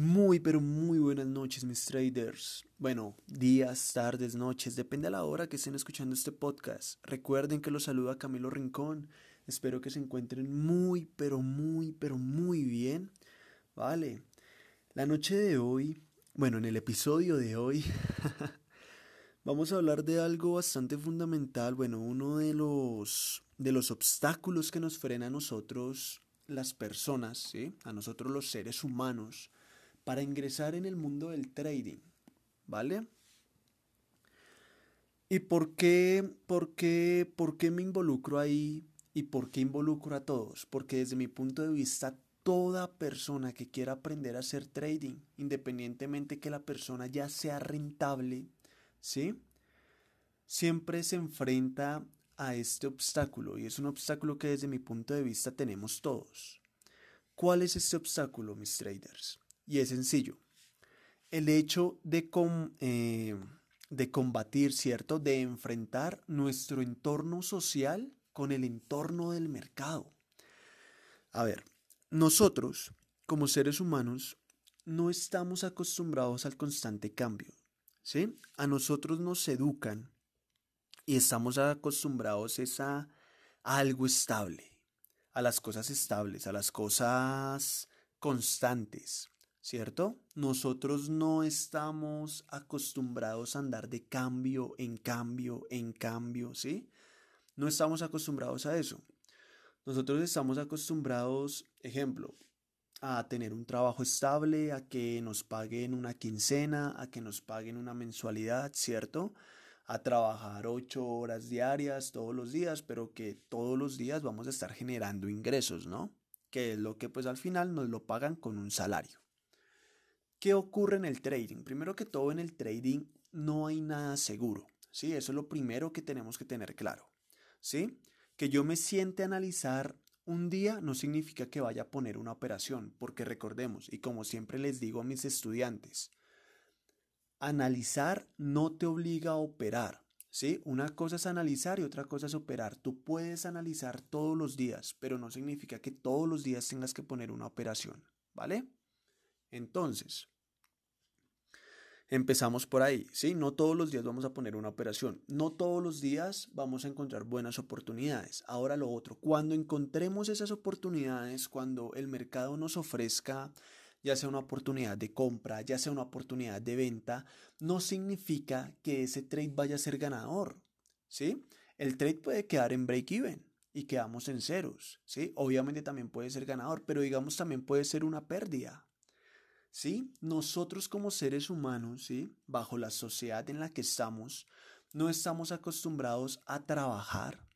Muy, pero muy buenas noches, mis traders. Bueno, días, tardes, noches, depende a la hora que estén escuchando este podcast. Recuerden que los saluda Camilo Rincón. Espero que se encuentren muy, pero muy, pero muy bien. Vale. La noche de hoy, bueno, en el episodio de hoy, vamos a hablar de algo bastante fundamental. Bueno, uno de los, de los obstáculos que nos frena a nosotros, las personas. A nosotros los seres humanos para ingresar en el mundo del trading, ¿vale? ¿Y por qué, por qué, por qué me involucro ahí y por qué involucro a todos? Porque desde mi punto de vista, toda persona que quiera aprender a hacer trading, independientemente que la persona ya sea rentable, ¿sí? Siempre se enfrenta a este obstáculo y es un obstáculo que desde mi punto de vista tenemos todos. ¿Cuál es este obstáculo, mis traders? Y es sencillo. El hecho de, eh, de combatir, ¿cierto? De enfrentar nuestro entorno social con el entorno del mercado. A ver, nosotros, como seres humanos, no estamos acostumbrados al constante cambio. ¿Sí? A nosotros nos educan y estamos acostumbrados a algo estable, a las cosas estables, a las cosas constantes. ¿Cierto? Nosotros no estamos acostumbrados a andar de cambio en cambio en cambio, ¿sí? No estamos acostumbrados a eso. Nosotros estamos acostumbrados, ejemplo, a tener un trabajo estable, a que nos paguen una quincena, a que nos paguen una mensualidad, ¿cierto? A trabajar ocho horas diarias todos los días, pero que todos los días vamos a estar generando ingresos, ¿no? Que es lo que pues al final nos lo pagan con un salario. ¿Qué ocurre en el trading? Primero que todo, en el trading no hay nada seguro. ¿sí? Eso es lo primero que tenemos que tener claro. ¿sí? Que yo me siente analizar un día no significa que vaya a poner una operación, porque recordemos, y como siempre les digo a mis estudiantes, analizar no te obliga a operar. ¿sí? Una cosa es analizar y otra cosa es operar. Tú puedes analizar todos los días, pero no significa que todos los días tengas que poner una operación. ¿Vale? Entonces, empezamos por ahí, ¿sí? No todos los días vamos a poner una operación, no todos los días vamos a encontrar buenas oportunidades. Ahora lo otro, cuando encontremos esas oportunidades, cuando el mercado nos ofrezca ya sea una oportunidad de compra, ya sea una oportunidad de venta, no significa que ese trade vaya a ser ganador, ¿sí? El trade puede quedar en break-even y quedamos en ceros, ¿sí? Obviamente también puede ser ganador, pero digamos también puede ser una pérdida, ¿sí? Nosotros como seres humanos, ¿sí? Bajo la sociedad en la que estamos, no estamos acostumbrados a trabajar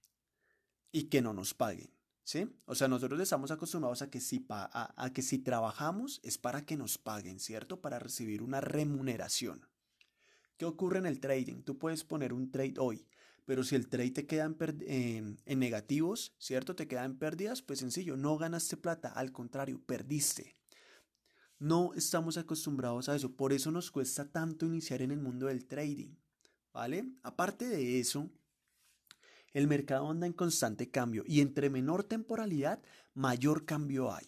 y que no nos paguen, ¿sí? O sea, nosotros estamos acostumbrados a que si, a que si trabajamos es para que nos paguen, ¿cierto? Para recibir una remuneración. ¿Qué ocurre en el trading? Tú puedes poner un trade hoy, pero si el trade te queda en, en, negativos, ¿cierto? Te queda en pérdidas, pues sencillo, no ganaste plata, al contrario, perdiste. No estamos acostumbrados a eso, por eso nos cuesta tanto iniciar en el mundo del trading, ¿vale? Aparte de eso, el mercado anda en constante cambio y entre menor temporalidad, mayor cambio hay.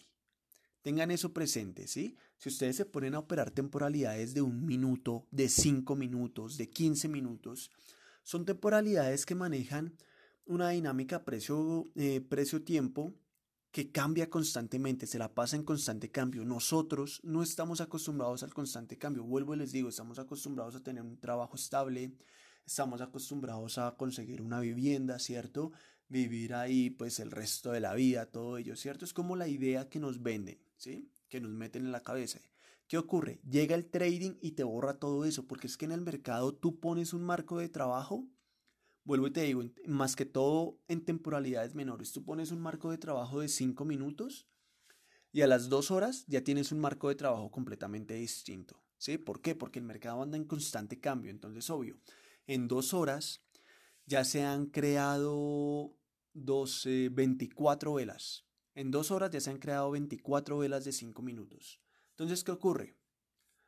Tengan eso presente, ¿sí? Si ustedes se ponen a operar temporalidades de un minuto, de cinco minutos, de 15 minutos, son temporalidades que manejan una dinámica precio-tiempo eh, precio que cambia constantemente, se la pasa en constante cambio. Nosotros no estamos acostumbrados al constante cambio. Vuelvo y les digo, estamos acostumbrados a tener un trabajo estable, estamos acostumbrados a conseguir una vivienda, ¿cierto? Vivir ahí pues el resto de la vida, todo ello, ¿cierto? Es como la idea que nos venden, ¿sí? Que nos meten en la cabeza. ¿Qué ocurre? Llega el trading y te borra todo eso, porque es que en el mercado tú pones un marco de trabajo Vuelvo y te digo, más que todo en temporalidades menores, tú pones un marco de trabajo de 5 minutos y a las 2 horas ya tienes un marco de trabajo completamente distinto. ¿Sí? ¿Por qué? Porque el mercado anda en constante cambio. Entonces, obvio, en 2 horas ya se han creado 12, 24 velas. En 2 horas ya se han creado 24 velas de 5 minutos. Entonces, ¿qué ocurre?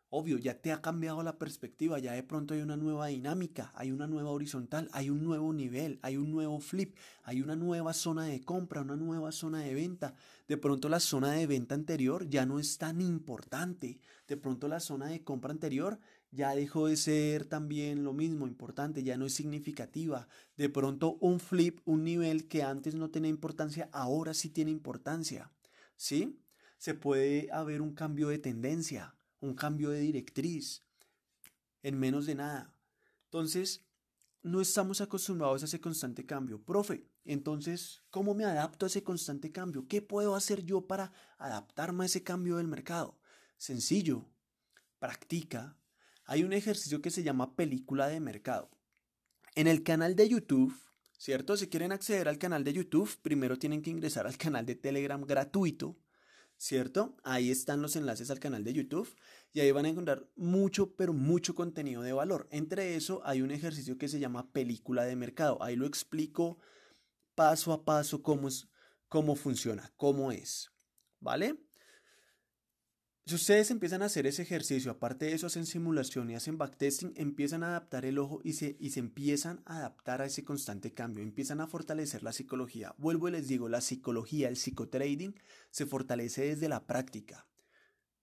Obvio, ya te ha cambiado la perspectiva, ya de pronto hay una nueva dinámica, hay una nueva horizontal, hay un nuevo nivel, hay un nuevo flip, hay una nueva zona de compra, una nueva zona de venta. De pronto la zona de venta anterior ya no es tan importante. De pronto la zona de compra anterior ya dejó de ser también lo mismo, importante, ya no es significativa. De pronto un flip, un nivel que antes no tenía importancia, ahora sí tiene importancia. ¿Sí? Se puede haber un cambio de tendencia un cambio de directriz en menos de nada. Entonces, no estamos acostumbrados a ese constante cambio. Profe, entonces, ¿cómo me adapto a ese constante cambio? ¿Qué puedo hacer yo para adaptarme a ese cambio del mercado? Sencillo, practica. Hay un ejercicio que se llama película de mercado. En el canal de YouTube, ¿cierto? Si quieren acceder al canal de YouTube, primero tienen que ingresar al canal de Telegram gratuito ¿cierto? Ahí están los enlaces al canal de YouTube y ahí van a encontrar mucho, pero mucho contenido de valor. Entre eso hay un ejercicio que se llama película de mercado. Ahí lo explico paso a paso cómo, es, cómo funciona, cómo es, ¿vale? Si ustedes empiezan a hacer ese ejercicio, aparte de eso hacen simulación y hacen backtesting, empiezan a adaptar el ojo y se, y se empiezan a adaptar a ese constante cambio, empiezan a fortalecer la psicología. Vuelvo y les digo, la psicología, el psicotrading se fortalece desde la práctica.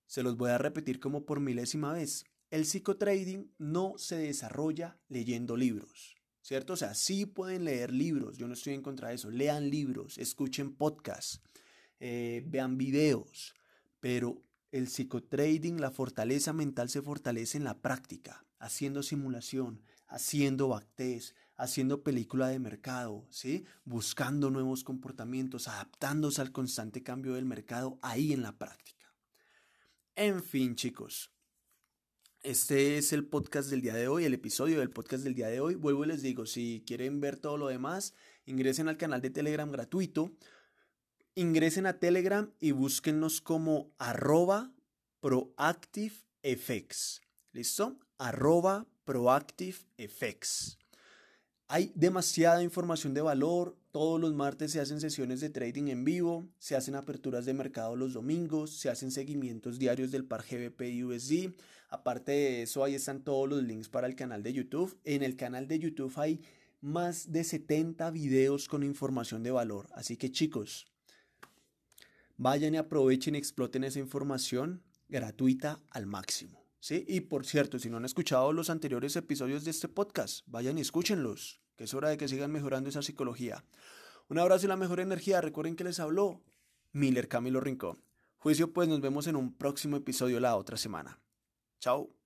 Se los voy a repetir como por milésima vez. El psicotrading no se desarrolla leyendo libros, ¿cierto? O sea, sí pueden leer libros, yo no estoy en contra de eso, lean libros, escuchen podcasts, eh, vean videos, pero el psicotrading, la fortaleza mental se fortalece en la práctica, haciendo simulación, haciendo backtest, haciendo película de mercado, ¿sí? Buscando nuevos comportamientos, adaptándose al constante cambio del mercado ahí en la práctica. En fin, chicos, este es el podcast del día de hoy, el episodio del podcast del día de hoy. Vuelvo y les digo, si quieren ver todo lo demás, ingresen al canal de Telegram gratuito ingresen a Telegram y búsquennos como arroba proactiveeffects. ¿Listo? Arroba proactiveeffects. Hay demasiada información de valor. Todos los martes se hacen sesiones de trading en vivo, se hacen aperturas de mercado los domingos, se hacen seguimientos diarios del par GBP y USD. Aparte de eso, ahí están todos los links para el canal de YouTube. En el canal de YouTube hay más de 70 videos con información de valor. Así que chicos, Vayan y aprovechen y exploten esa información gratuita al máximo. ¿sí? Y por cierto, si no han escuchado los anteriores episodios de este podcast, vayan y escúchenlos, que es hora de que sigan mejorando esa psicología. Un abrazo y la mejor energía. Recuerden que les habló Miller Camilo Rincón. Juicio, pues nos vemos en un próximo episodio la otra semana. Chao.